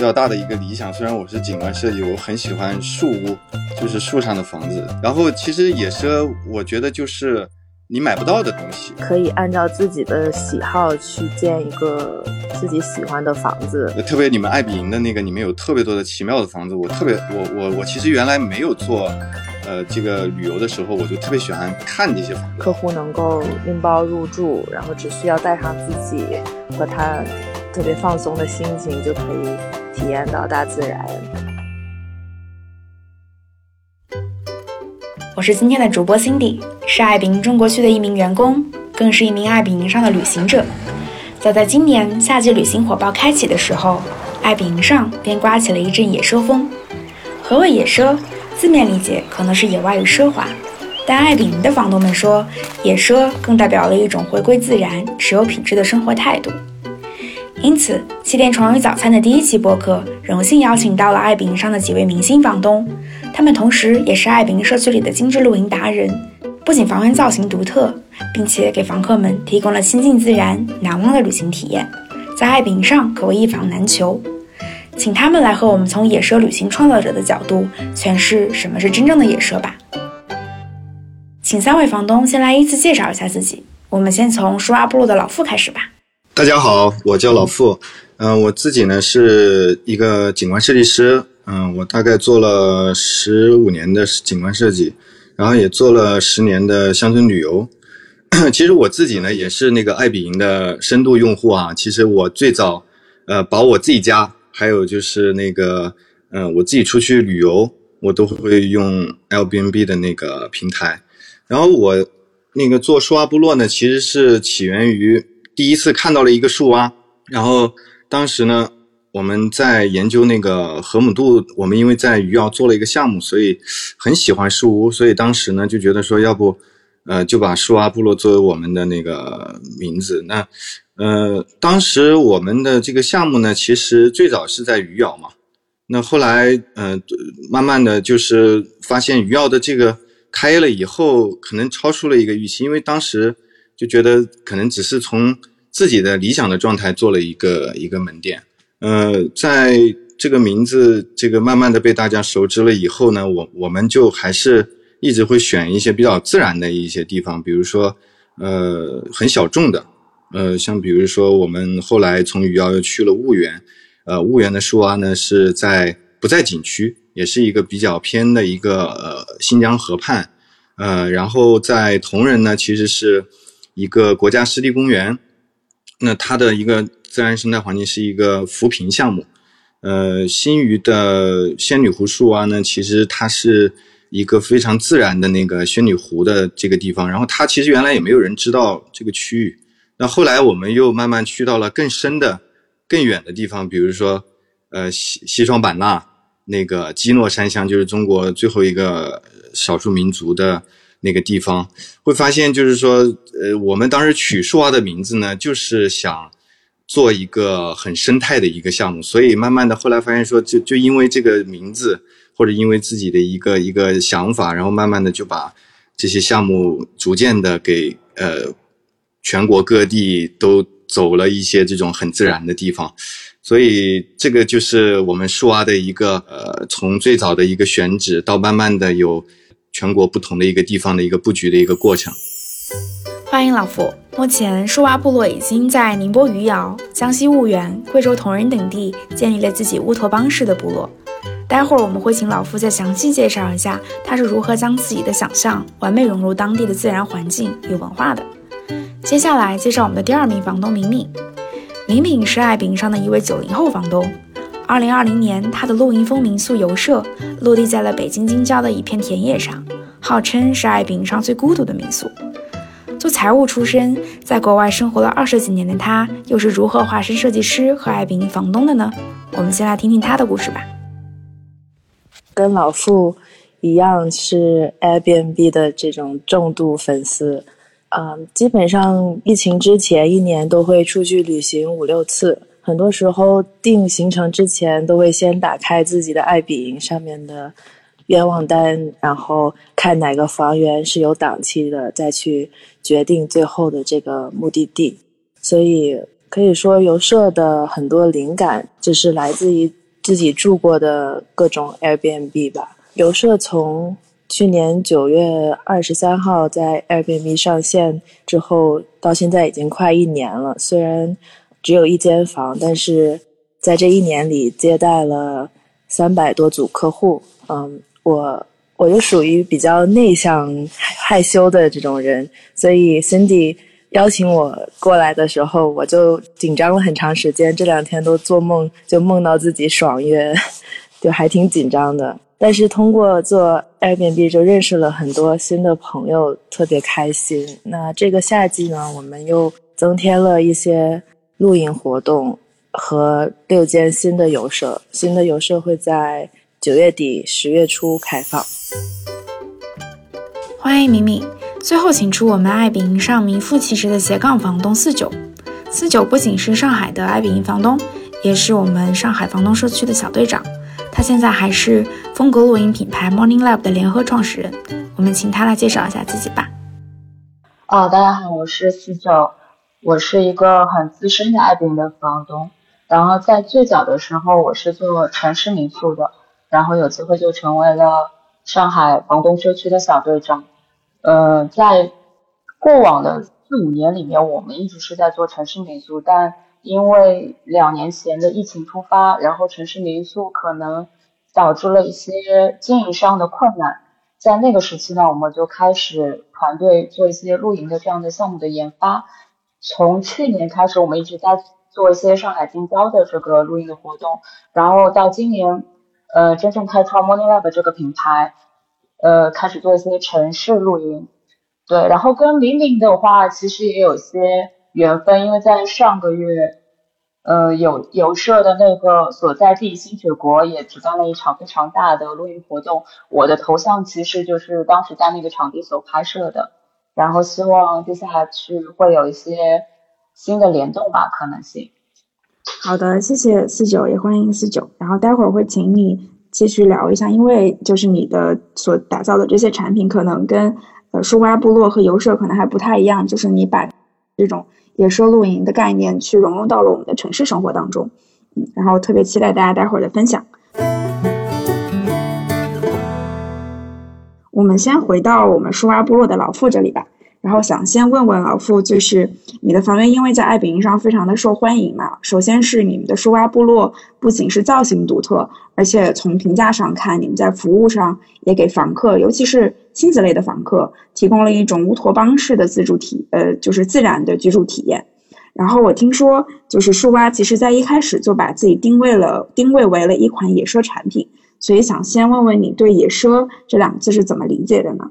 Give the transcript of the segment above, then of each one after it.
比较大的一个理想。虽然我是景观设计，我很喜欢树屋，就是树上的房子。然后其实也是，我觉得就是你买不到的东西，可以按照自己的喜好去建一个自己喜欢的房子。特别你们爱彼迎的那个，里面有特别多的奇妙的房子。我特别，我我我其实原来没有做。呃，这个旅游的时候，我就特别喜欢看这些房子。客户能够拎包入住，然后只需要带上自己和他特别放松的心情，就可以体验到大自然。我是今天的主播 Cindy，是爱彼迎中国区的一名员工，更是一名爱彼迎上的旅行者。早在今年夏季旅行火爆开启的时候，爱彼迎上便刮起了一阵野奢风。何谓野奢？字面理解可能是野外与奢华，但爱彼迎的房东们说，野奢更代表了一种回归自然、持有品质的生活态度。因此，气垫床与早餐的第一期播客，荣幸邀请到了爱彼迎上的几位明星房东，他们同时也是爱彼迎社区里的精致露营达人，不仅房源造型独特，并且给房客们提供了亲近自然、难忘的旅行体验，在爱彼迎上可谓一房难求。请他们来和我们从野奢旅行创造者的角度诠释什么是真正的野奢吧。请三位房东先来依次介绍一下自己。我们先从舒阿部落的老傅开始吧。大家好，我叫老傅。嗯，我自己呢是一个景观设计师。嗯，我大概做了十五年的景观设计，然后也做了十年的乡村旅游。其实我自己呢也是那个爱彼迎的深度用户啊。其实我最早呃把我自己家。还有就是那个，嗯，我自己出去旅游，我都会用 Airbnb 的那个平台。然后我那个做树蛙部落呢，其实是起源于第一次看到了一个树蛙。然后当时呢，我们在研究那个河姆渡，我们因为在余姚做了一个项目，所以很喜欢树屋，所以当时呢就觉得说，要不，呃，就把树蛙部落作为我们的那个名字。那呃，当时我们的这个项目呢，其实最早是在余姚嘛。那后来，呃，慢慢的就是发现余姚的这个开了以后，可能超出了一个预期，因为当时就觉得可能只是从自己的理想的状态做了一个一个门店。呃，在这个名字这个慢慢的被大家熟知了以后呢，我我们就还是一直会选一些比较自然的一些地方，比如说，呃，很小众的。呃，像比如说，我们后来从余姚又去了婺源，呃，婺源的树蛙呢是在不在景区，也是一个比较偏的一个呃新疆河畔，呃，然后在铜仁呢，其实是一个国家湿地公园，那它的一个自然生态环境是一个扶贫项目，呃，新余的仙女湖树啊呢，其实它是一个非常自然的那个仙女湖的这个地方，然后它其实原来也没有人知道这个区域。那后来我们又慢慢去到了更深的、更远的地方，比如说，呃，西西双版纳那个基诺山乡，就是中国最后一个少数民族的那个地方，会发现就是说，呃，我们当时取树蛙的名字呢，就是想做一个很生态的一个项目，所以慢慢的后来发现说，就就因为这个名字，或者因为自己的一个一个想法，然后慢慢的就把这些项目逐渐的给呃。全国各地都走了一些这种很自然的地方，所以这个就是我们树蛙的一个呃，从最早的一个选址到慢慢的有全国不同的一个地方的一个布局的一个过程。欢迎老傅，目前树蛙部落已经在宁波余姚、江西婺源、贵州铜仁等地建立了自己乌托邦式的部落。待会儿我们会请老傅再详细介绍一下他是如何将自己的想象完美融入当地的自然环境与文化的。接下来介绍我们的第二名房东敏敏。敏敏是爱彼上的一位九零后房东。二零二零年，他的露营风民宿游舍落地在了北京京郊的一片田野上，号称是爱彼上最孤独的民宿。做财务出身，在国外生活了二十几年的他，又是如何化身设计师和爱彼房东的呢？我们先来听听他的故事吧。跟老傅一样，是 Airbnb 的这种重度粉丝。嗯，基本上疫情之前一年都会出去旅行五六次，很多时候定行程之前都会先打开自己的爱彼迎上面的愿望单，然后看哪个房源是有档期的，再去决定最后的这个目的地。所以可以说，游社的很多灵感就是来自于自己住过的各种 Airbnb 吧。游社从去年九月二十三号在 Airbnb 上线之后，到现在已经快一年了。虽然只有一间房，但是在这一年里接待了三百多组客户。嗯，我我就属于比较内向、害羞的这种人，所以 Cindy 邀请我过来的时候，我就紧张了很长时间。这两天都做梦，就梦到自己爽约，就还挺紧张的。但是通过做 Airbnb 就认识了很多新的朋友，特别开心。那这个夏季呢，我们又增添了一些露营活动和六间新的游社。新的游社会在九月底、十月初开放。欢迎敏敏。最后，请出我们爱彼迎上名副其实的斜杠房东四九。四九不仅是上海的爱彼迎房东，也是我们上海房东社区的小队长。他现在还是风格露营品牌 Morning Lab 的联合创始人，我们请他来介绍一下自己吧。哦，大家好，我是四九，我是一个很资深的爱彼迎的房东。然后在最早的时候，我是做城市民宿的，然后有机会就成为了上海房东社区的小队长。呃，在过往的四五年里面，我们一直是在做城市民宿，但因为两年前的疫情突发，然后城市民宿可能导致了一些经营上的困难。在那个时期呢，我们就开始团队做一些露营的这样的项目的研发。从去年开始，我们一直在做一些上海近郊的这个露营的活动，然后到今年，呃，真正开创 Morning Lab 这个品牌，呃，开始做一些城市露营。对，然后跟玲玲的话，其实也有些。缘分，因为在上个月，呃，有有社的那个所在地新雪国也举办了一场非常大的露营活动，我的头像其实就是当时在那个场地所拍摄的，然后希望接下去会有一些新的联动吧，可能性。好的，谢谢四九，也欢迎四九，然后待会儿会请你继续聊一下，因为就是你的所打造的这些产品，可能跟呃树蛙部落和游社可能还不太一样，就是你把这种。野奢露营的概念去融入到了我们的城市生活当中，嗯，然后特别期待大家待会儿的分享。我们先回到我们树蛙部落的老傅这里吧，然后想先问问老傅，就是你的房源因为在爱彼迎上非常的受欢迎嘛，首先是你们的树蛙部落不仅是造型独特，而且从评价上看，你们在服务上也给房客，尤其是。亲子类的房客提供了一种乌托邦式的自助体，呃，就是自然的居住体验。然后我听说，就是树蛙其实在一开始就把自己定位了，定位为了一款野奢产品。所以想先问问你对“野奢”这两个字是怎么理解的呢？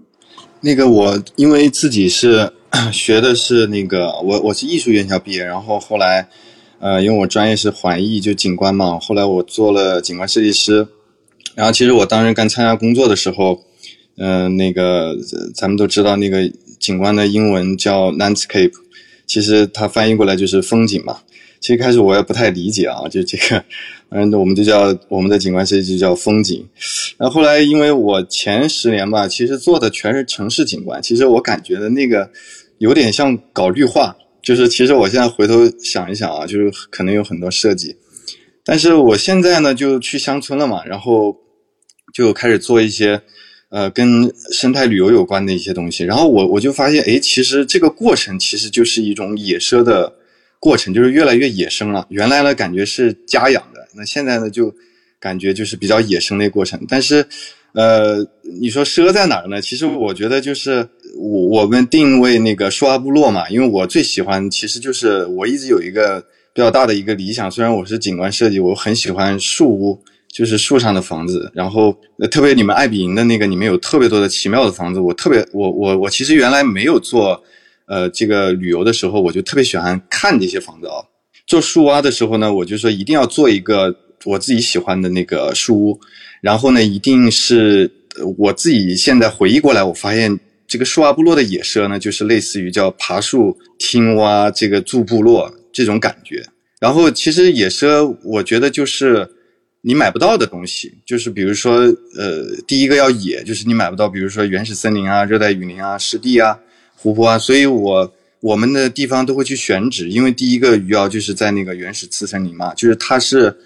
那个我因为自己是 学的是那个我我是艺术院校毕业，然后后来呃因为我专业是环艺就景观嘛，后来我做了景观设计师。然后其实我当时刚参加工作的时候。嗯，那个咱们都知道，那个景观的英文叫 landscape，其实它翻译过来就是风景嘛。其实开始我也不太理解啊，就这个，嗯，我们就叫我们的景观设计就叫风景。然后后来因为我前十年吧，其实做的全是城市景观，其实我感觉的那个有点像搞绿化，就是其实我现在回头想一想啊，就是可能有很多设计，但是我现在呢就去乡村了嘛，然后就开始做一些。呃，跟生态旅游有关的一些东西，然后我我就发现，哎，其实这个过程其实就是一种野奢的过程，就是越来越野生了。原来呢，感觉是家养的，那现在呢，就感觉就是比较野生的过程。但是，呃，你说奢在哪儿呢？其实我觉得就是我我们定位那个树阿部落嘛，因为我最喜欢，其实就是我一直有一个比较大的一个理想，虽然我是景观设计，我很喜欢树屋。就是树上的房子，然后特别你们爱比营的那个，里面有特别多的奇妙的房子。我特别，我我我其实原来没有做，呃，这个旅游的时候，我就特别喜欢看这些房子啊。做树蛙的时候呢，我就说一定要做一个我自己喜欢的那个树屋，然后呢，一定是我自己现在回忆过来，我发现这个树蛙部落的野奢呢，就是类似于叫爬树听蛙这个住部落这种感觉。然后其实野奢，我觉得就是。你买不到的东西，就是比如说，呃，第一个要野，就是你买不到，比如说原始森林啊、热带雨林啊、湿地啊、湖泊啊。所以我我们的地方都会去选址，因为第一个鱼澳就是在那个原始次森林嘛，就是它是，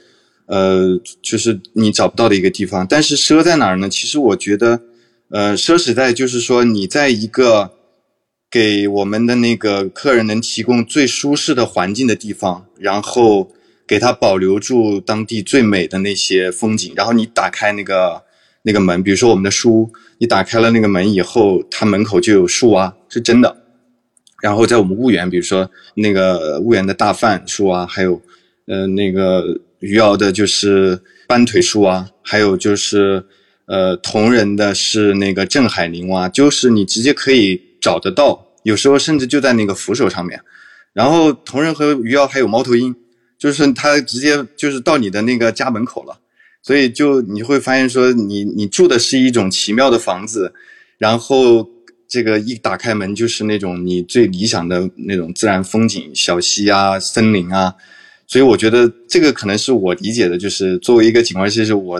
呃，就是你找不到的一个地方。但是奢在哪儿呢？其实我觉得，呃，奢侈在就是说你在一个给我们的那个客人能提供最舒适的环境的地方，然后给他保留住当地最美的那些风景。然后你打开那个那个门，比如说我们的书，你打开了那个门以后，它门口就有树啊，是真的。然后在我们婺源，比如说那个婺源的大范树啊，还有呃那个余姚的就是斑腿树啊，还有就是呃铜仁的是那个镇海宁蛙，就是你直接可以找得到。有时候甚至就在那个扶手上面，然后铜仁和余姚还有猫头鹰，就是它直接就是到你的那个家门口了，所以就你会发现说你你住的是一种奇妙的房子，然后这个一打开门就是那种你最理想的那种自然风景，小溪啊、森林啊，所以我觉得这个可能是我理解的，就是作为一个景观设计师，我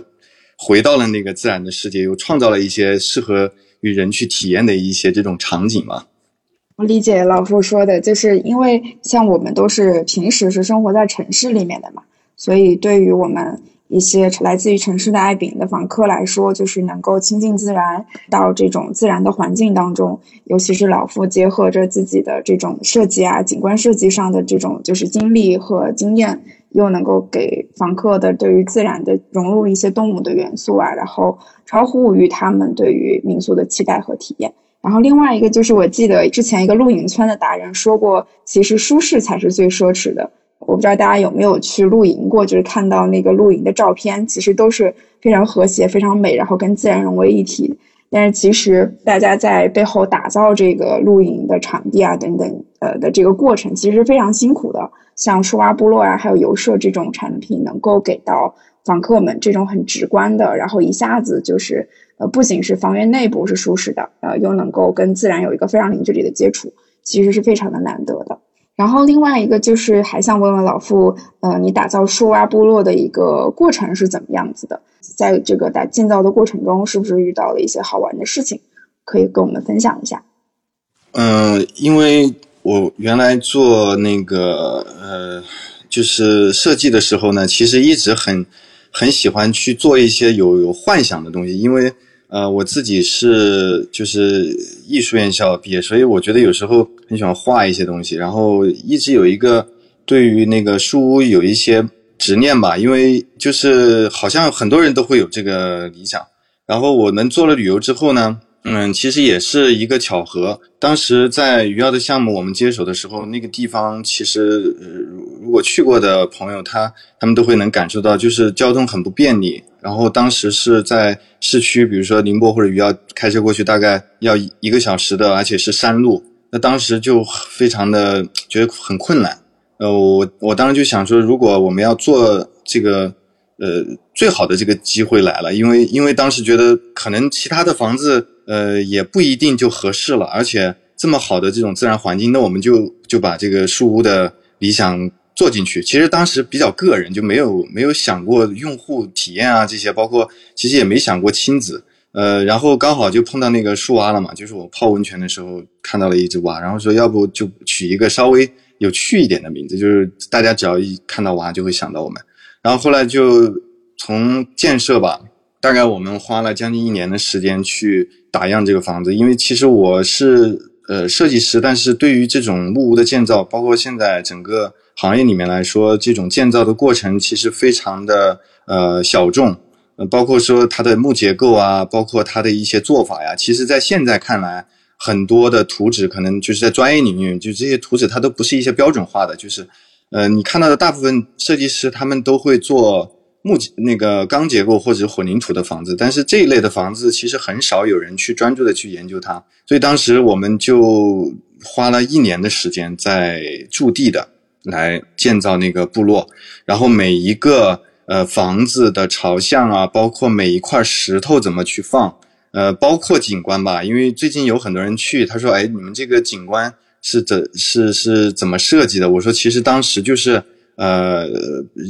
回到了那个自然的世界，又创造了一些适合于人去体验的一些这种场景嘛。我理解老傅说的，就是因为像我们都是平时是生活在城市里面的嘛，所以对于我们一些来自于城市的爱丙的访客来说，就是能够亲近自然，到这种自然的环境当中，尤其是老傅结合着自己的这种设计啊、景观设计上的这种就是经历和经验，又能够给访客的对于自然的融入一些动物的元素啊，然后超乎于他们对于民宿的期待和体验。然后另外一个就是，我记得之前一个露营村的达人说过，其实舒适才是最奢侈的。我不知道大家有没有去露营过，就是看到那个露营的照片，其实都是非常和谐、非常美，然后跟自然融为一体。但是其实大家在背后打造这个露营的场地啊等等，呃的这个过程，其实非常辛苦的。像树蛙部落啊，还有游社这种产品，能够给到访客们这种很直观的，然后一下子就是。呃，不仅是房源内部是舒适的，呃，又能够跟自然有一个非常零距离的接触，其实是非常的难得的。然后另外一个就是还想问问老傅，呃，你打造树蛙部落的一个过程是怎么样子的？在这个打建造的过程中，是不是遇到了一些好玩的事情？可以跟我们分享一下。嗯，因为我原来做那个呃，就是设计的时候呢，其实一直很。很喜欢去做一些有有幻想的东西，因为呃我自己是就是艺术院校毕业，所以我觉得有时候很喜欢画一些东西，然后一直有一个对于那个书屋有一些执念吧，因为就是好像很多人都会有这个理想，然后我们做了旅游之后呢。嗯，其实也是一个巧合。当时在余姚的项目我们接手的时候，那个地方其实，呃，如果去过的朋友，他他们都会能感受到，就是交通很不便利。然后当时是在市区，比如说宁波或者余姚，开车过去大概要一个小时的，而且是山路。那当时就非常的觉得很困难。呃，我我当时就想说，如果我们要做这个。呃，最好的这个机会来了，因为因为当时觉得可能其他的房子，呃，也不一定就合适了，而且这么好的这种自然环境，那我们就就把这个树屋的理想做进去。其实当时比较个人，就没有没有想过用户体验啊这些，包括其实也没想过亲子。呃，然后刚好就碰到那个树蛙了嘛，就是我泡温泉的时候看到了一只蛙，然后说要不就取一个稍微有趣一点的名字，就是大家只要一看到蛙就会想到我们。然后后来就从建设吧，大概我们花了将近一年的时间去打样这个房子。因为其实我是呃设计师，但是对于这种木屋的建造，包括现在整个行业里面来说，这种建造的过程其实非常的呃小众。包括说它的木结构啊，包括它的一些做法呀，其实在现在看来，很多的图纸可能就是在专业领域，就这些图纸它都不是一些标准化的，就是。呃，你看到的大部分设计师，他们都会做木那个钢结构或者混凝土的房子，但是这一类的房子其实很少有人去专注的去研究它。所以当时我们就花了一年的时间在驻地的来建造那个部落，然后每一个呃房子的朝向啊，包括每一块石头怎么去放，呃，包括景观吧，因为最近有很多人去，他说，哎，你们这个景观。是怎是是怎么设计的？我说，其实当时就是呃，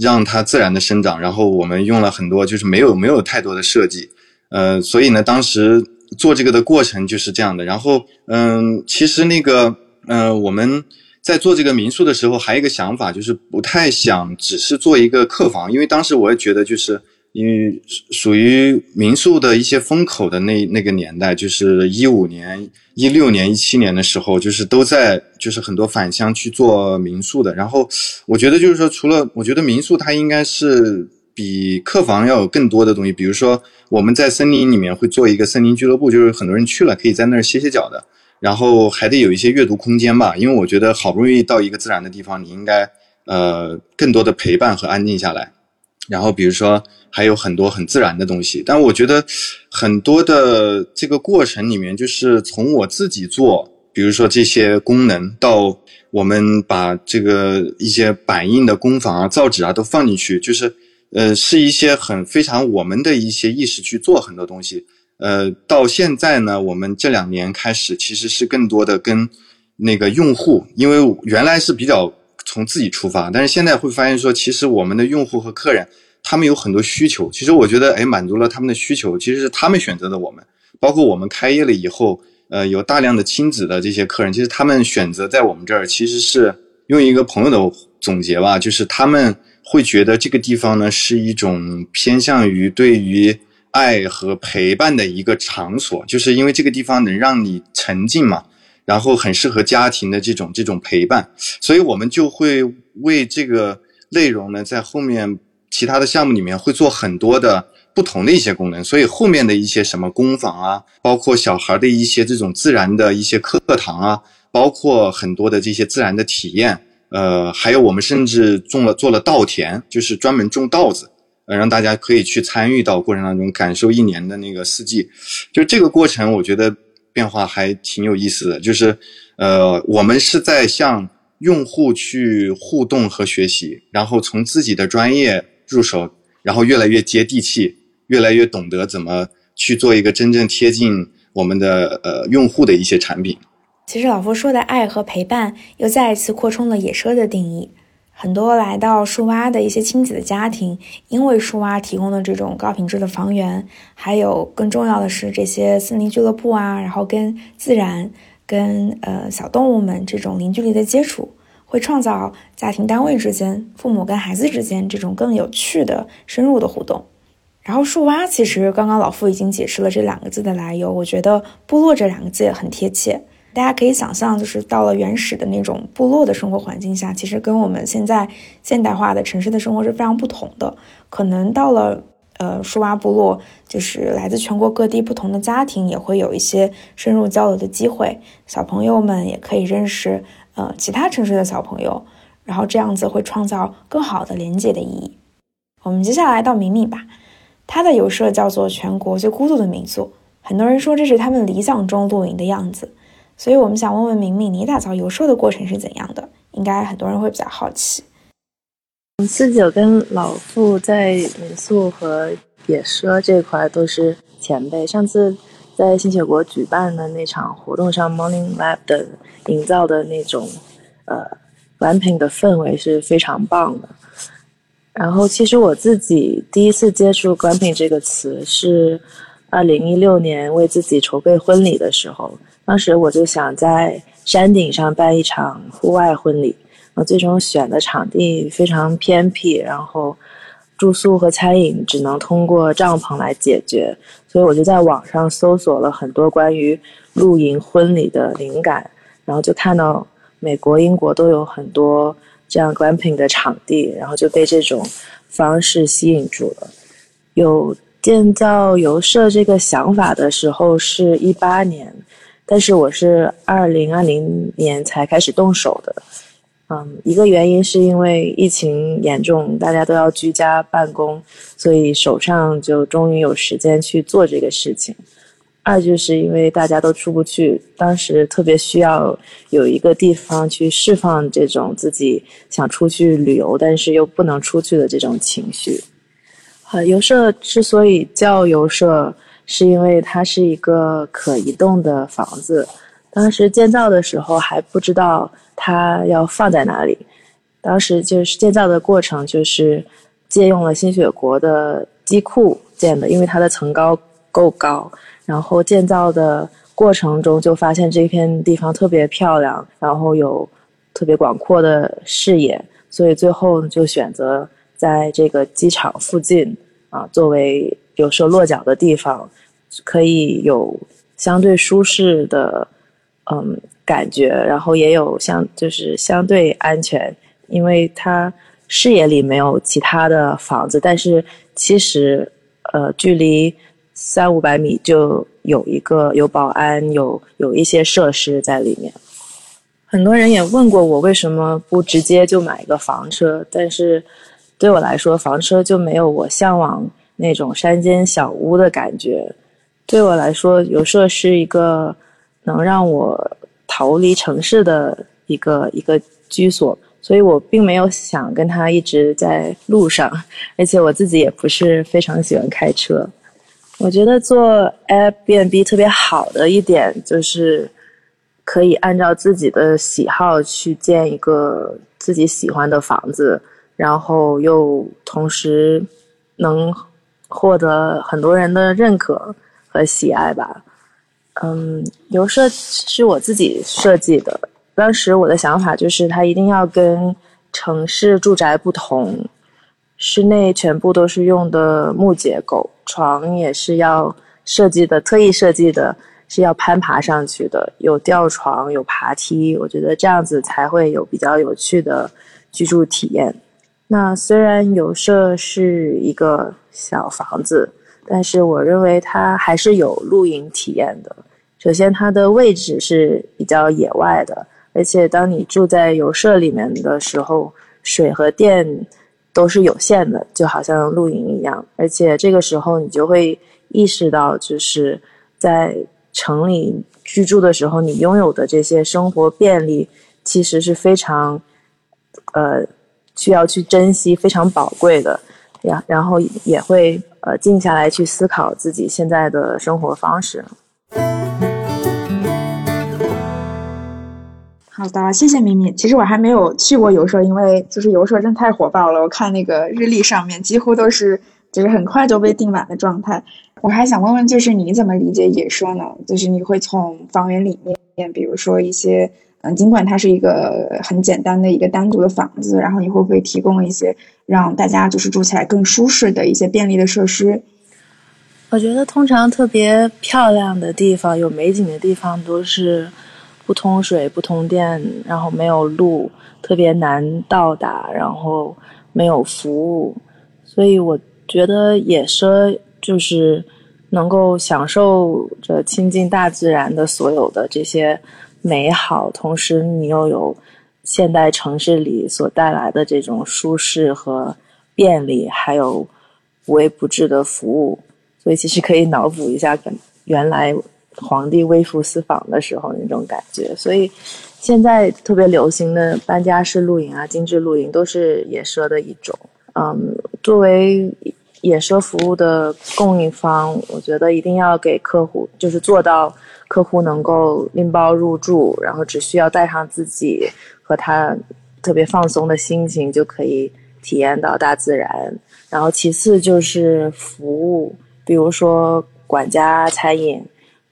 让它自然的生长，然后我们用了很多，就是没有没有太多的设计，呃，所以呢，当时做这个的过程就是这样的。然后，嗯，其实那个，嗯，我们在做这个民宿的时候，还有一个想法，就是不太想只是做一个客房，因为当时我也觉得，就是因为属于民宿的一些风口的那那个年代，就是一五年、一六年、一七年的时候，就是都在就是很多返乡去做民宿的。然后我觉得就是说，除了我觉得民宿它应该是比客房要有更多的东西，比如说我们在森林里面会做一个森林俱乐部，就是很多人去了可以在那儿歇歇脚的。然后还得有一些阅读空间吧，因为我觉得好不容易到一个自然的地方，你应该呃更多的陪伴和安静下来。然后比如说还有很多很自然的东西，但我觉得很多的这个过程里面，就是从我自己做，比如说这些功能，到我们把这个一些板印的工坊啊、造纸啊都放进去，就是呃是一些很非常我们的一些意识去做很多东西。呃，到现在呢，我们这两年开始其实是更多的跟那个用户，因为原来是比较从自己出发，但是现在会发现说，其实我们的用户和客人他们有很多需求，其实我觉得，哎，满足了他们的需求，其实是他们选择的我们，包括我们开业了以后，呃，有大量的亲子的这些客人，其实他们选择在我们这儿，其实是用一个朋友的总结吧，就是他们会觉得这个地方呢是一种偏向于对于。爱和陪伴的一个场所，就是因为这个地方能让你沉浸嘛，然后很适合家庭的这种这种陪伴，所以我们就会为这个内容呢，在后面其他的项目里面会做很多的不同的一些功能，所以后面的一些什么工坊啊，包括小孩的一些这种自然的一些课堂啊，包括很多的这些自然的体验，呃，还有我们甚至种了做了稻田，就是专门种稻子。让大家可以去参与到过程当中，感受一年的那个四季，就这个过程，我觉得变化还挺有意思的。就是，呃，我们是在向用户去互动和学习，然后从自己的专业入手，然后越来越接地气，越来越懂得怎么去做一个真正贴近我们的呃用户的一些产品。其实老夫说的爱和陪伴，又再一次扩充了野奢的定义。很多来到树蛙的一些亲子的家庭，因为树蛙提供的这种高品质的房源，还有更重要的是这些森林俱乐部啊，然后跟自然、跟呃小动物们这种零距离的接触，会创造家庭单位之间、父母跟孩子之间这种更有趣的、深入的互动。然后树蛙其实刚刚老傅已经解释了这两个字的来由，我觉得部落这两个字也很贴切。大家可以想象，就是到了原始的那种部落的生活环境下，其实跟我们现在现代化的城市的生活是非常不同的。可能到了呃树蛙部落，就是来自全国各地不同的家庭也会有一些深入交流的机会，小朋友们也可以认识呃其他城市的小朋友，然后这样子会创造更好的连接的意义。我们接下来到明明吧，他的游社叫做全国最孤独的民宿，很多人说这是他们理想中露营的样子。所以我们想问问明明，你打造游舍的过程是怎样的？应该很多人会比较好奇。四九跟老傅在民宿和野奢这块都是前辈。上次在新雪国举办的那场活动上，Morning Lab 的营造的那种呃 glamping 的氛围是非常棒的。然后，其实我自己第一次接触 glamping 这个词是二零一六年为自己筹备婚礼的时候。当时我就想在山顶上办一场户外婚礼，我最终选的场地非常偏僻，然后住宿和餐饮只能通过帐篷来解决，所以我就在网上搜索了很多关于露营婚礼的灵感，然后就看到美国、英国都有很多这样 glamping 的场地，然后就被这种方式吸引住了。有建造游舍这个想法的时候是一八年。但是我是二零二零年才开始动手的，嗯，一个原因是因为疫情严重，大家都要居家办公，所以手上就终于有时间去做这个事情。二就是因为大家都出不去，当时特别需要有一个地方去释放这种自己想出去旅游，但是又不能出去的这种情绪。呃，游社之所以叫游社。是因为它是一个可移动的房子，当时建造的时候还不知道它要放在哪里。当时就是建造的过程，就是借用了新雪国的机库建的，因为它的层高够高。然后建造的过程中就发现这片地方特别漂亮，然后有特别广阔的视野，所以最后就选择在这个机场附近啊，作为有时候落脚的地方，可以有相对舒适的嗯感觉，然后也有相就是相对安全，因为它视野里没有其他的房子，但是其实呃距离三五百米就有一个有保安，有有一些设施在里面。很多人也问过我为什么不直接就买一个房车，但是对我来说，房车就没有我向往那种山间小屋的感觉。对我来说，有设是一个能让我逃离城市的一个一个居所，所以我并没有想跟他一直在路上，而且我自己也不是非常喜欢开车。我觉得做 Airbnb 特别好的一点就是。可以按照自己的喜好去建一个自己喜欢的房子，然后又同时能获得很多人的认可和喜爱吧。嗯，游舍是我自己设计的，当时我的想法就是它一定要跟城市住宅不同，室内全部都是用的木结构，床也是要设计的，特意设计的。是要攀爬上去的，有吊床，有爬梯，我觉得这样子才会有比较有趣的居住体验。那虽然有舍是一个小房子，但是我认为它还是有露营体验的。首先，它的位置是比较野外的，而且当你住在游舍里面的时候，水和电都是有限的，就好像露营一样。而且这个时候你就会意识到，就是在城里居住的时候，你拥有的这些生活便利，其实是非常，呃，需要去珍惜、非常宝贵的呀。然后也会呃静下来去思考自己现在的生活方式。好的，谢谢敏敏。其实我还没有去过游社，因为就是游社真太火爆了。我看那个日历上面几乎都是。就是很快就被订满的状态。我还想问问，就是你怎么理解野舍呢？就是你会从房源里面，比如说一些，嗯，尽管它是一个很简单的一个单独的房子，然后你会不会提供一些让大家就是住起来更舒适的一些便利的设施？我觉得通常特别漂亮的地方、有美景的地方都是不通水、不通电，然后没有路，特别难到达，然后没有服务，所以我。觉得野奢就是能够享受着亲近大自然的所有的这些美好，同时你又有现代城市里所带来的这种舒适和便利，还有无微不至的服务。所以其实可以脑补一下，原来皇帝微服私访的时候那种感觉。所以现在特别流行的搬家式露营啊、精致露营，都是野奢的一种。嗯，作为野奢服务的供应方，我觉得一定要给客户，就是做到客户能够拎包入住，然后只需要带上自己和他特别放松的心情，就可以体验到大自然。然后其次就是服务，比如说管家、餐饮，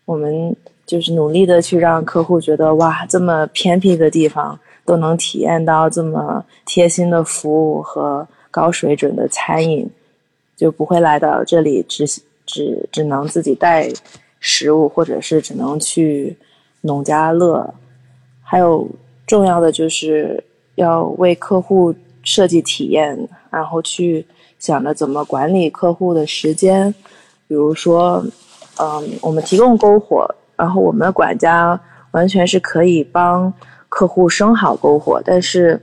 我们就是努力的去让客户觉得哇，这么偏僻的地方都能体验到这么贴心的服务和。高水准的餐饮，就不会来到这里，只只只能自己带食物，或者是只能去农家乐。还有重要的就是要为客户设计体验，然后去想着怎么管理客户的时间。比如说，嗯，我们提供篝火，然后我们的管家完全是可以帮客户生好篝火，但是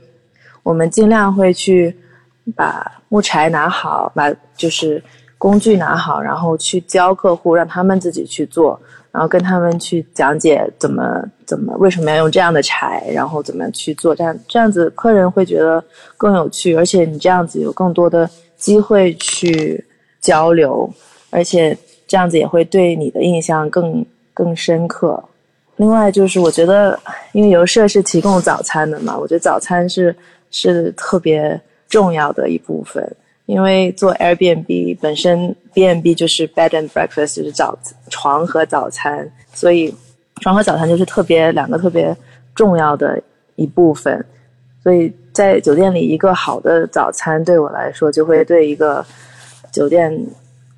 我们尽量会去。把木柴拿好，把就是工具拿好，然后去教客户，让他们自己去做，然后跟他们去讲解怎么怎么为什么要用这样的柴，然后怎么去做，这样这样子客人会觉得更有趣，而且你这样子有更多的机会去交流，而且这样子也会对你的印象更更深刻。另外就是我觉得，因为游社是提供早餐的嘛，我觉得早餐是是特别。重要的一部分，因为做 Airbnb 本身，B&B 就是 bed and breakfast，就是早床和早餐，所以床和早餐就是特别两个特别重要的一部分。所以在酒店里一个好的早餐对我来说就会对一个酒店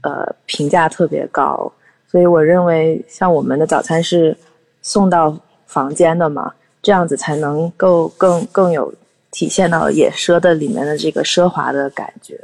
呃评价特别高。所以我认为像我们的早餐是送到房间的嘛，这样子才能够更更有体现到野奢的里面的这个奢华的感觉。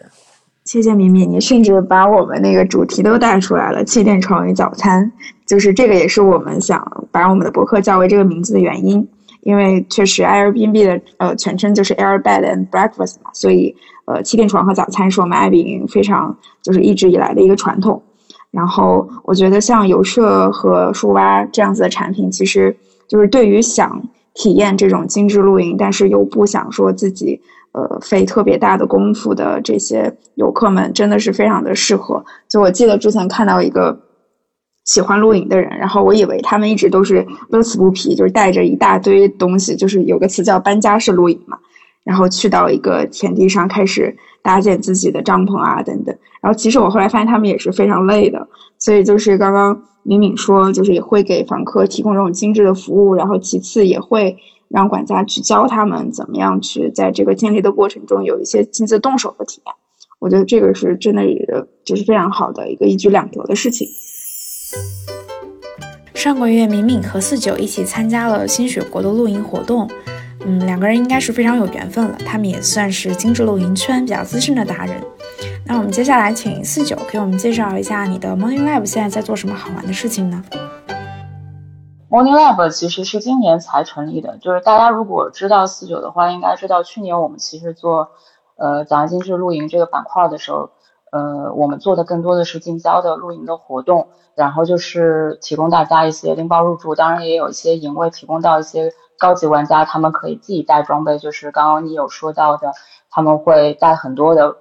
谢谢敏敏，你甚至把我们那个主题都带出来了，气垫床与早餐，就是这个也是我们想把我们的博客叫为这个名字的原因，因为确实 Airbnb 的呃全称就是 Air Bed and Breakfast 嘛，所以呃气垫床和早餐是我们 Airbnb 非常就是一直以来的一个传统。然后我觉得像游舍和树蛙这样子的产品，其实就是对于想体验这种精致露营，但是又不想说自己。呃，费特别大的功夫的这些游客们真的是非常的适合。就我记得之前看到一个喜欢露营的人，然后我以为他们一直都是乐此不疲，就是带着一大堆东西，就是有个词叫搬家式露营嘛，然后去到一个田地上开始搭建自己的帐篷啊等等。然后其实我后来发现他们也是非常累的，所以就是刚刚敏敏说，就是也会给房客提供这种精致的服务，然后其次也会。让管家去教他们怎么样去在这个建立的过程中有一些亲自动手的体验，我觉得这个是真的，就是非常好的一个一举两得的事情。上个月，敏敏和四九一起参加了新雪国的露营活动，嗯，两个人应该是非常有缘分了，他们也算是精致露营圈比较资深的达人。那我们接下来请四九给我们介绍一下你的 Morning Lab 现在在做什么好玩的事情呢？Morning Lab 其实是今年才成立的，就是大家如果知道四九的话，应该知道去年我们其实做呃早安精致露营这个板块的时候，呃，我们做的更多的是近郊的露营的活动，然后就是提供大家一些拎包入住，当然也有一些营位提供到一些高级玩家，他们可以自己带装备，就是刚刚你有说到的，他们会带很多的。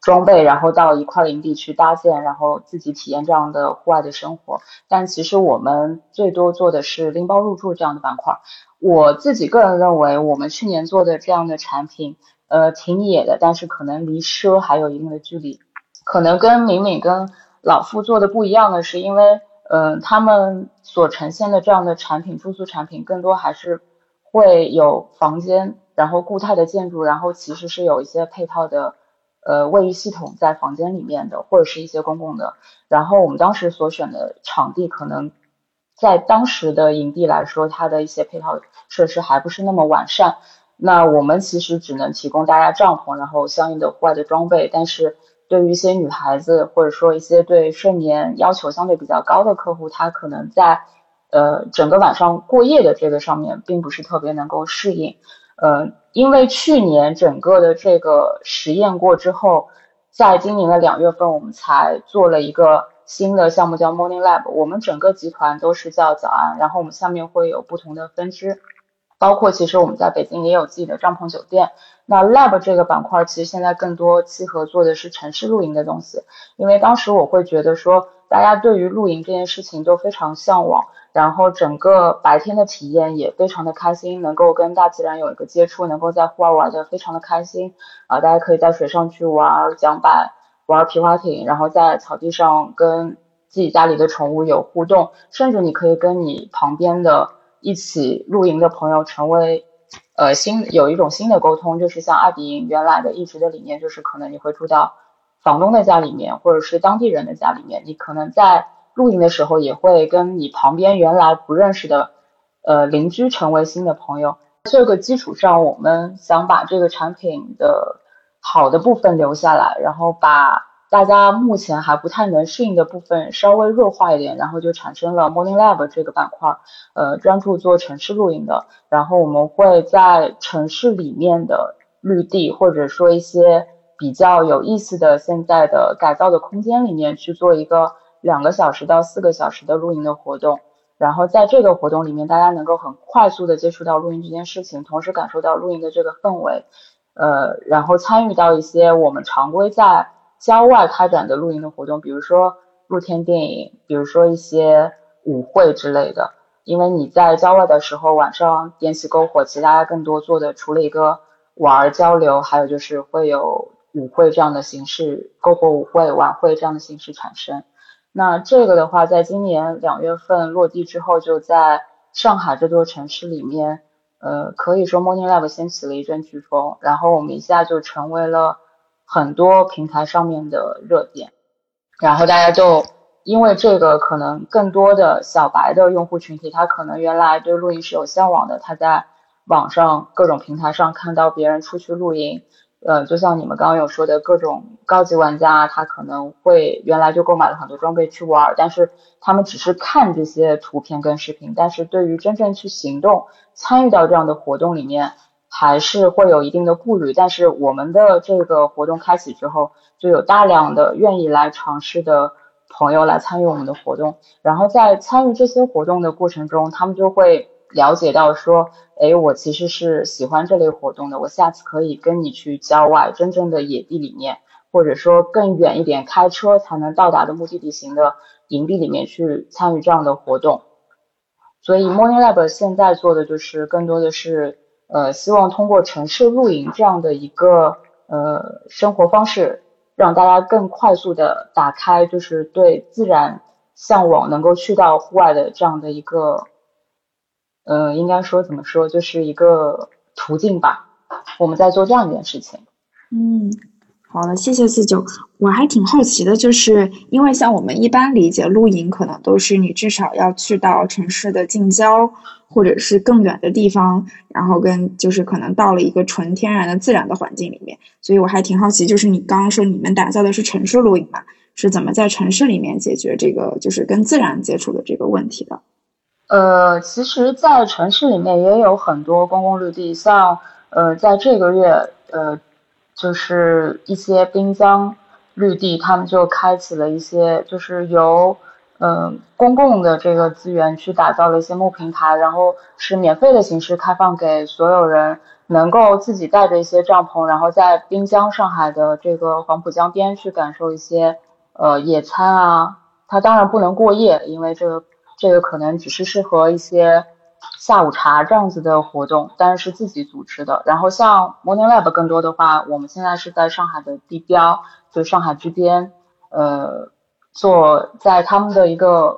装备，然后到一块营地去搭建，然后自己体验这样的户外的生活。但其实我们最多做的是拎包入住这样的板块。我自己个人认为，我们去年做的这样的产品，呃，挺野的，但是可能离奢还有一定的距离。可能跟敏敏跟老傅做的不一样的是，因为，嗯，他们所呈现的这样的产品，住宿产品更多还是会有房间，然后固态的建筑，然后其实是有一些配套的。呃，卫浴系统在房间里面的，或者是一些公共的。然后我们当时所选的场地，可能在当时的营地来说，它的一些配套设施还不是那么完善。那我们其实只能提供大家帐篷，然后相应的户外的装备。但是对于一些女孩子，或者说一些对睡眠要求相对比较高的客户，她可能在呃整个晚上过夜的这个上面，并不是特别能够适应。呃，因为去年整个的这个实验过之后，在今年的两月份，我们才做了一个新的项目，叫 Morning Lab。我们整个集团都是叫早安，然后我们下面会有不同的分支，包括其实我们在北京也有自己的帐篷酒店。那 Lab 这个板块其实现在更多契合做的是城市露营的东西，因为当时我会觉得说，大家对于露营这件事情都非常向往。然后整个白天的体验也非常的开心，能够跟大自然有一个接触，能够在户外玩的非常的开心啊！大家可以在水上去玩桨板、玩皮划艇，然后在草地上跟自己家里的宠物有互动，甚至你可以跟你旁边的一起露营的朋友成为呃新有一种新的沟通，就是像爱彼迎原来的一直的理念，就是可能你会住到房东的家里面，或者是当地人的家里面，你可能在。露营的时候也会跟你旁边原来不认识的呃邻居成为新的朋友。这个基础上，我们想把这个产品的好的部分留下来，然后把大家目前还不太能适应的部分稍微弱化一点，然后就产生了 Morning Lab 这个板块，呃，专注做城市露营的。然后我们会在城市里面的绿地，或者说一些比较有意思的现在的改造的空间里面去做一个。两个小时到四个小时的露营的活动，然后在这个活动里面，大家能够很快速的接触到露营这件事情，同时感受到露营的这个氛围，呃，然后参与到一些我们常规在郊外开展的露营的活动，比如说露天电影，比如说一些舞会之类的。因为你在郊外的时候，晚上点起篝火，其实大家更多做的除了一个玩交流，还有就是会有舞会这样的形式，篝火舞会、晚会这样的形式产生。那这个的话，在今年两月份落地之后，就在上海这座城市里面，呃，可以说 Morning Lab 掀起了一阵飓风，然后我们一下就成为了很多平台上面的热点，然后大家就因为这个，可能更多的小白的用户群体，他可能原来对露营是有向往的，他在网上各种平台上看到别人出去露营。呃，就像你们刚刚有说的各种高级玩家，他可能会原来就购买了很多装备去玩，但是他们只是看这些图片跟视频，但是对于真正去行动、参与到这样的活动里面，还是会有一定的顾虑。但是我们的这个活动开启之后，就有大量的愿意来尝试的朋友来参与我们的活动，然后在参与这些活动的过程中，他们就会。了解到说，哎，我其实是喜欢这类活动的，我下次可以跟你去郊外真正的野地里面，或者说更远一点开车才能到达的目的地型的营地里面去参与这样的活动。所以 Morning Lab 现在做的就是更多的是，呃，希望通过城市露营这样的一个呃生活方式，让大家更快速的打开就是对自然向往，能够去到户外的这样的一个。呃，应该说怎么说，就是一个途径吧。我们在做这样一件事情。嗯，好的，谢谢四九。我还挺好奇的，就是因为像我们一般理解露营，可能都是你至少要去到城市的近郊，或者是更远的地方，然后跟就是可能到了一个纯天然的自然的环境里面。所以我还挺好奇，就是你刚刚说你们打造的是城市露营嘛，是怎么在城市里面解决这个就是跟自然接触的这个问题的？呃，其实，在城市里面也有很多公共绿地，像呃，在这个月，呃，就是一些滨江绿地，他们就开启了一些，就是由嗯公共的这个资源去打造了一些木平台，然后是免费的形式开放给所有人，能够自己带着一些帐篷，然后在滨江上海的这个黄浦江边去感受一些呃野餐啊，它当然不能过夜，因为这个。这个可能只是适合一些下午茶这样子的活动，但是自己组织的。然后像 Morning Lab 更多的话，我们现在是在上海的地标，就上海之巅，呃，做在他们的一个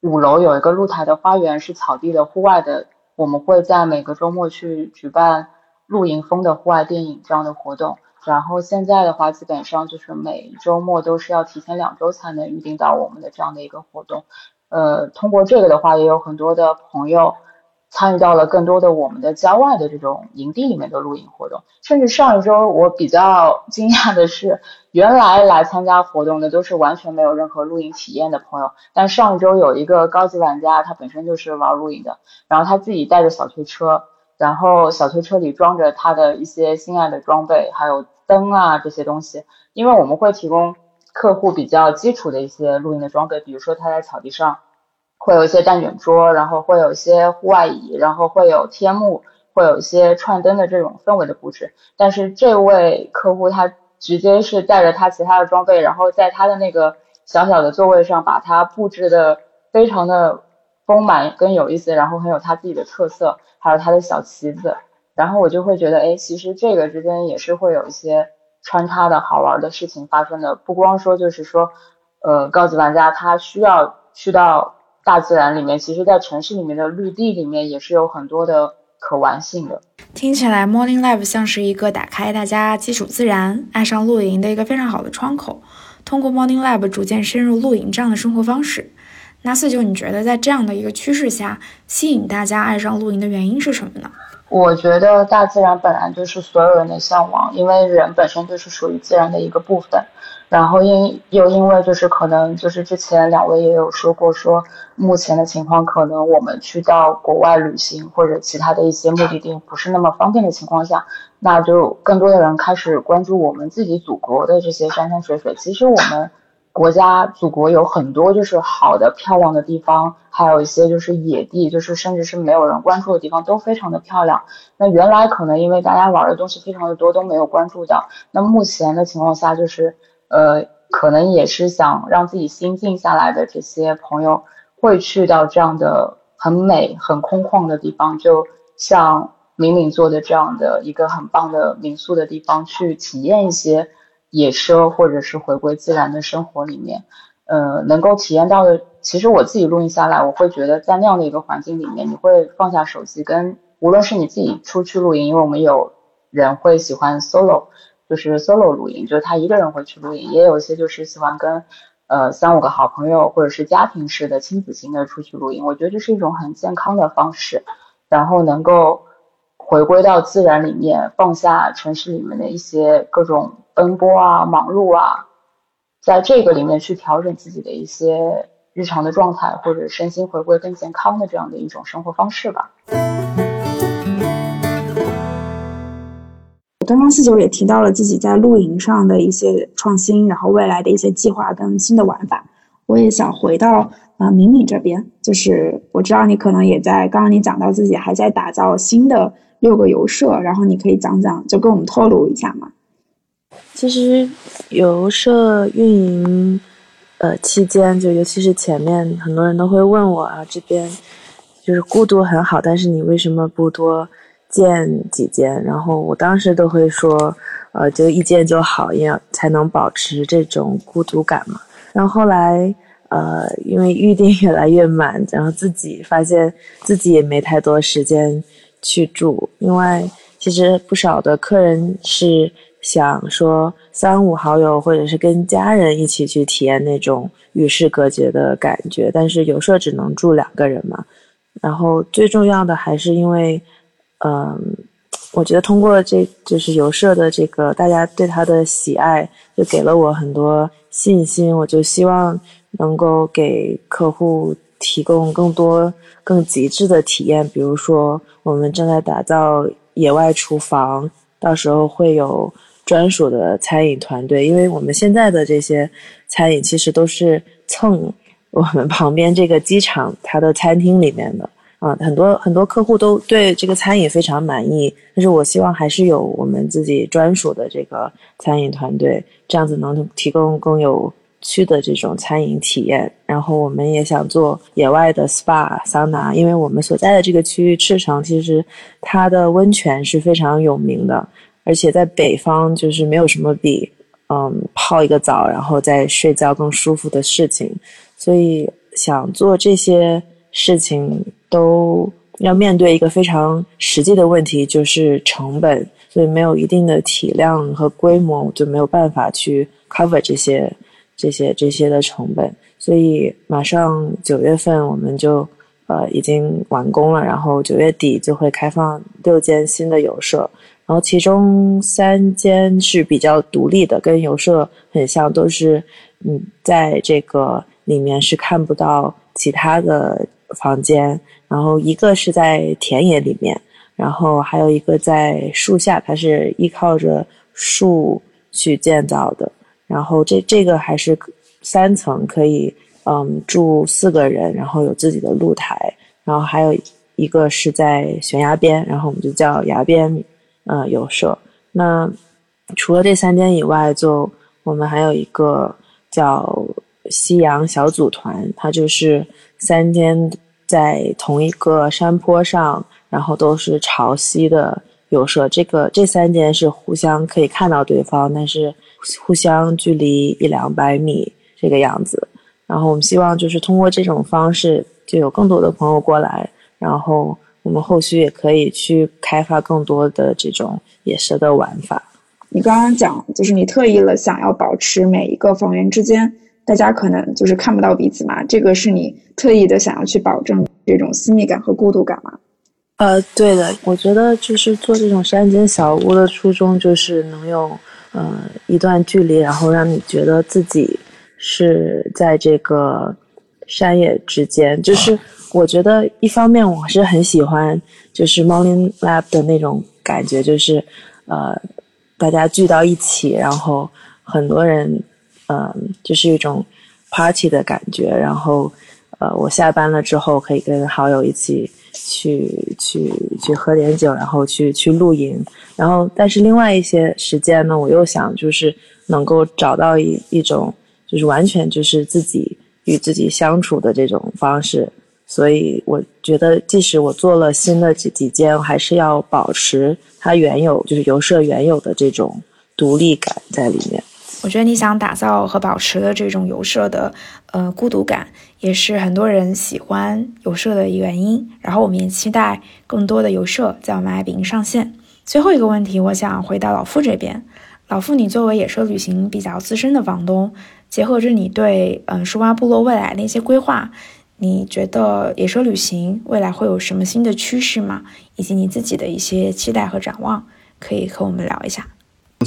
五楼有一个露台的花园，是草地的户外的。我们会在每个周末去举办露营风的户外电影这样的活动。然后现在的话，基本上就是每周末都是要提前两周才能预定到我们的这样的一个活动。呃，通过这个的话，也有很多的朋友参与到了更多的我们的郊外的这种营地里面的露营活动。甚至上一周，我比较 惊讶的是，原来来参加活动的都是完全没有任何露营体验的朋友。但上一周有一个高级玩家，他本身就是玩露营的，然后他自己带着小推车，然后小推车里装着他的一些心爱的装备，还有灯啊这些东西，因为我们会提供。客户比较基础的一些露营的装备，比如说他在草地上会有一些蛋卷桌，然后会有一些户外椅，然后会有天幕，会有一些串灯的这种氛围的布置。但是这位客户他直接是带着他其他的装备，然后在他的那个小小的座位上把它布置的非常的丰满跟有意思，然后很有他自己的特色，还有他的小旗子。然后我就会觉得，哎，其实这个之间也是会有一些。穿插的好玩的事情发生的不光说就是说，呃，高级玩家他需要去到大自然里面，其实在城市里面的绿地里面也是有很多的可玩性的。听起来 Morning Live 像是一个打开大家基础自然、爱上露营的一个非常好的窗口。通过 Morning Live 逐渐深入露营这样的生活方式，那四九，你觉得在这样的一个趋势下，吸引大家爱上露营的原因是什么呢？我觉得大自然本来就是所有人的向往，因为人本身就是属于自然的一个部分。然后因又因为就是可能就是之前两位也有说过，说目前的情况可能我们去到国外旅行或者其他的一些目的地不是那么方便的情况下，那就更多的人开始关注我们自己祖国的这些山山水水。其实我们。国家祖国有很多就是好的漂亮的地方，还有一些就是野地，就是甚至是没有人关注的地方，都非常的漂亮。那原来可能因为大家玩的东西非常的多，都没有关注到。那目前的情况下，就是呃，可能也是想让自己心静下来的这些朋友，会去到这样的很美、很空旷的地方，就像敏敏做的这样的一个很棒的民宿的地方，去体验一些。野奢或者是回归自然的生活里面，呃，能够体验到的，其实我自己录音下来，我会觉得在那样的一个环境里面，你会放下手机，跟无论是你自己出去露营，因为我们有人会喜欢 solo，就是 solo 露营，就是他一个人会去露营，也有一些就是喜欢跟呃三五个好朋友或者是家庭式的亲子型的出去露营。我觉得这是一种很健康的方式，然后能够回归到自然里面，放下城市里面的一些各种奔波啊、忙碌啊，在这个里面去调整自己的一些。日常的状态或者身心回归更健康的这样的一种生活方式吧。刚刚四九也提到了自己在露营上的一些创新，然后未来的一些计划跟新的玩法。我也想回到啊敏敏这边，就是我知道你可能也在刚刚你讲到自己还在打造新的六个游社，然后你可以讲讲，就跟我们透露一下嘛。其实游社运营。呃，期间就尤其是前面，很多人都会问我啊，这边就是孤独很好，但是你为什么不多建几间？然后我当时都会说，呃，就一间就好，要才能保持这种孤独感嘛。然后后来，呃，因为预定越来越满，然后自己发现自己也没太多时间去住，因为其实不少的客人是。想说三五好友或者是跟家人一起去体验那种与世隔绝的感觉，但是有时候只能住两个人嘛。然后最重要的还是因为，嗯，我觉得通过这就是游社的这个大家对他的喜爱，就给了我很多信心。我就希望能够给客户提供更多更极致的体验，比如说我们正在打造野外厨房，到时候会有。专属的餐饮团队，因为我们现在的这些餐饮其实都是蹭我们旁边这个机场它的餐厅里面的啊，很多很多客户都对这个餐饮非常满意，但是我希望还是有我们自己专属的这个餐饮团队，这样子能提供更有趣的这种餐饮体验。然后我们也想做野外的 SPA 桑拿，因为我们所在的这个区域赤城其实它的温泉是非常有名的。而且在北方，就是没有什么比嗯泡一个澡，然后再睡觉更舒服的事情，所以想做这些事情都要面对一个非常实际的问题，就是成本。所以没有一定的体量和规模，就没有办法去 cover 这些、这些、这些的成本。所以马上九月份我们就呃已经完工了，然后九月底就会开放六间新的游社。然后其中三间是比较独立的，跟游社很像，都是嗯，在这个里面是看不到其他的房间。然后一个是在田野里面，然后还有一个在树下，它是依靠着树去建造的。然后这这个还是三层，可以嗯住四个人，然后有自己的露台。然后还有一个是在悬崖边，然后我们就叫崖边。呃，有社。那除了这三间以外，就我们还有一个叫夕阳小组团，它就是三间在同一个山坡上，然后都是朝西的有社。这个这三间是互相可以看到对方，但是互相距离一两百米这个样子。然后我们希望就是通过这种方式，就有更多的朋友过来，然后。我们后续也可以去开发更多的这种野蛇的玩法。你刚刚讲，就是你特意了想要保持每一个房源之间，大家可能就是看不到彼此嘛？这个是你特意的想要去保证这种私密感和孤独感吗？呃，对的，我觉得就是做这种山间小屋的初衷就是能有呃一段距离，然后让你觉得自己是在这个山野之间，就是。我觉得一方面我是很喜欢，就是 Morning Lab 的那种感觉，就是呃，大家聚到一起，然后很多人，嗯，就是一种 party 的感觉。然后呃，我下班了之后可以跟好友一起去去去喝点酒，然后去去露营。然后但是另外一些时间呢，我又想就是能够找到一一种就是完全就是自己与自己相处的这种方式。所以我觉得，即使我做了新的几几间，我还是要保持它原有，就是游社原有的这种独立感在里面。我觉得你想打造和保持的这种游舍的呃孤独感，也是很多人喜欢游舍的原因。然后我们也期待更多的游舍在我们爱彼迎上线。最后一个问题，我想回到老傅这边。老傅，你作为野兽旅行比较资深的房东，结合着你对嗯舒巴部落未来的一些规划，你觉得野舍旅行未来会有什么新的趋势吗？以及你自己的一些期待和展望，可以和我们聊一下。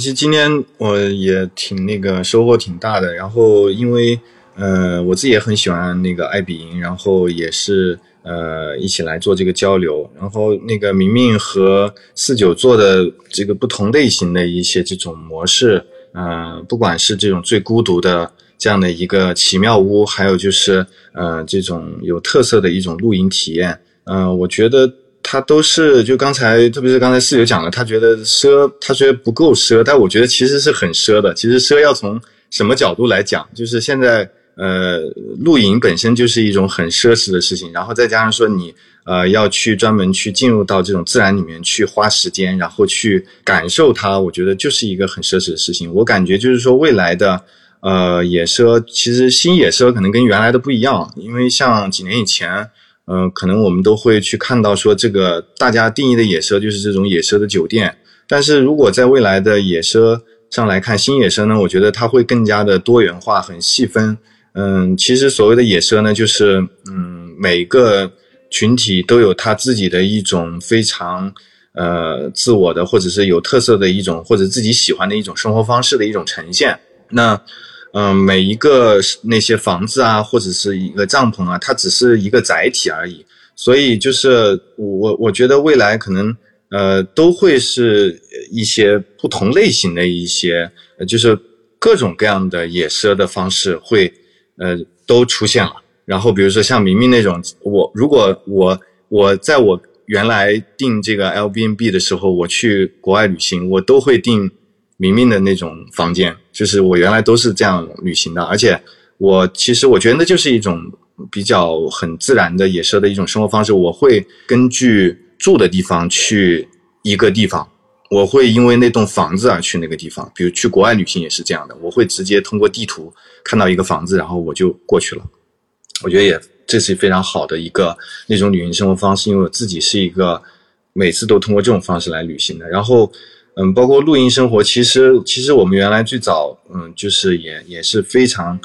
其实今天我也挺那个收获挺大的，然后因为呃我自己也很喜欢那个爱彼迎，然后也是呃一起来做这个交流，然后那个明明和四九做的这个不同类型的一些这种模式，呃不管是这种最孤独的这样的一个奇妙屋，还有就是呃这种有特色的一种露营体验，嗯，我觉得。他都是就刚才，特别是刚才室友讲了，他觉得奢，他觉得不够奢，但我觉得其实是很奢的。其实奢要从什么角度来讲，就是现在呃，露营本身就是一种很奢侈的事情，然后再加上说你呃要去专门去进入到这种自然里面去花时间，然后去感受它，我觉得就是一个很奢侈的事情。我感觉就是说未来的呃野奢，其实新野奢可能跟原来的不一样，因为像几年以前。嗯，可能我们都会去看到说，这个大家定义的野奢就是这种野奢的酒店。但是如果在未来的野奢上来看，新野奢呢，我觉得它会更加的多元化，很细分。嗯，其实所谓的野奢呢，就是嗯，每个群体都有他自己的一种非常呃自我的，或者是有特色的一种，或者自己喜欢的一种生活方式的一种呈现。那。嗯，每一个那些房子啊，或者是一个帐篷啊，它只是一个载体而已。所以就是我我我觉得未来可能呃都会是一些不同类型的一些，就是各种各样的野奢的方式会呃都出现了。然后比如说像明明那种，我如果我我在我原来订这个 L B N B 的时候，我去国外旅行，我都会订。明明的那种房间，就是我原来都是这样旅行的，而且我其实我觉得那就是一种比较很自然的野奢的一种生活方式。我会根据住的地方去一个地方，我会因为那栋房子而去那个地方。比如去国外旅行也是这样的，我会直接通过地图看到一个房子，然后我就过去了。我觉得也这是非常好的一个那种旅行生活方式，因为我自己是一个每次都通过这种方式来旅行的，然后。嗯，包括露营生活，其实其实我们原来最早，嗯，就是也也是非常，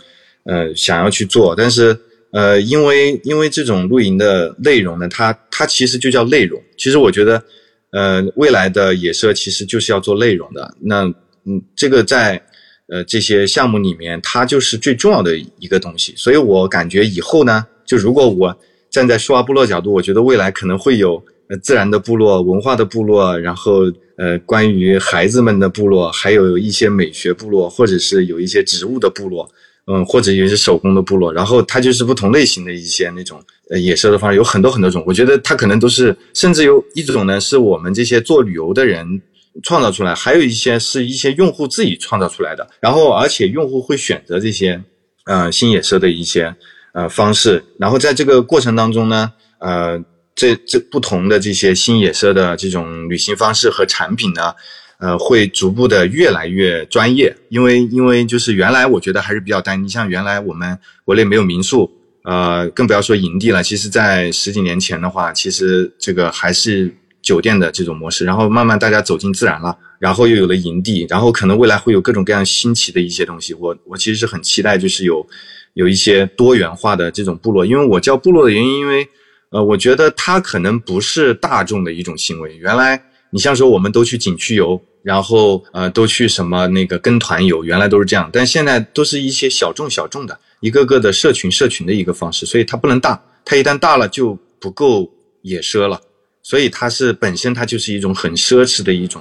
呃，想要去做，但是呃，因为因为这种露营的内容呢，它它其实就叫内容。其实我觉得，呃，未来的野奢其实就是要做内容的。那嗯，这个在呃这些项目里面，它就是最重要的一个东西。所以我感觉以后呢，就如果我站在舒瓦部落角度，我觉得未来可能会有呃自然的部落、文化的部落，然后。呃，关于孩子们的部落，还有一些美学部落，或者是有一些植物的部落，嗯，或者有一些手工的部落，然后它就是不同类型的一些那种呃野生的方式，有很多很多种。我觉得它可能都是，甚至有一种呢是我们这些做旅游的人创造出来，还有一些是一些用户自己创造出来的。然后，而且用户会选择这些呃新野生的一些呃方式，然后在这个过程当中呢，呃。这这不同的这些新野奢的这种旅行方式和产品呢，呃，会逐步的越来越专业。因为因为就是原来我觉得还是比较单，你像原来我们国内没有民宿，呃，更不要说营地了。其实，在十几年前的话，其实这个还是酒店的这种模式。然后慢慢大家走进自然了，然后又有了营地，然后可能未来会有各种各样新奇的一些东西。我我其实是很期待，就是有有一些多元化的这种部落。因为我叫部落的原因，因为。呃，我觉得它可能不是大众的一种行为。原来你像说我们都去景区游，然后呃都去什么那个跟团游，原来都是这样。但现在都是一些小众小众的，一个个的社群社群的一个方式，所以它不能大，它一旦大了就不够野奢了。所以它是本身它就是一种很奢侈的一种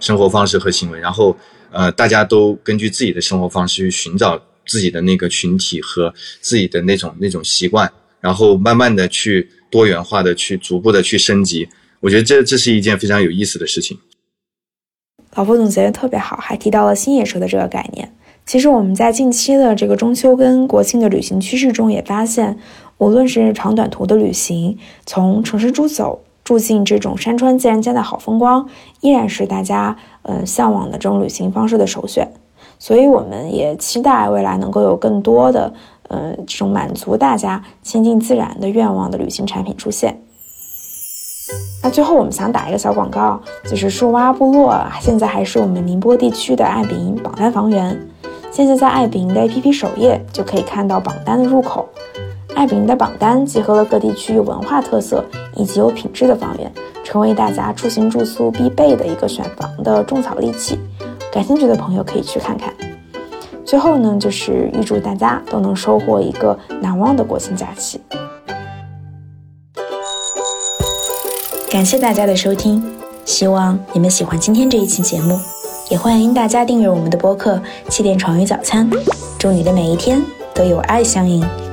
生活方式和行为。然后呃大家都根据自己的生活方式去寻找自己的那个群体和自己的那种那种习惯，然后慢慢的去。多元化的去逐步的去升级，我觉得这这是一件非常有意思的事情。老傅总结的特别好，还提到了新野车的这个概念。其实我们在近期的这个中秋跟国庆的旅行趋势中也发现，无论是长短途的旅行，从城市出走，住进这种山川自然间的好风光，依然是大家嗯向往的这种旅行方式的首选。所以我们也期待未来能够有更多的，呃，这种满足大家亲近自然的愿望的旅行产品出现。那最后我们想打一个小广告，就是树蛙部落现在还是我们宁波地区的爱彼迎榜单房源。现在在爱彼迎的 APP 首页就可以看到榜单的入口。爱彼迎的榜单集合了各地区文化特色以及有品质的房源，成为大家出行住宿必备的一个选房的种草利器。感兴趣的朋友可以去看看。最后呢，就是预祝大家都能收获一个难忘的国庆假期。感谢大家的收听，希望你们喜欢今天这一期节目，也欢迎大家订阅我们的播客《气垫床与早餐》。祝你的每一天都有爱相迎。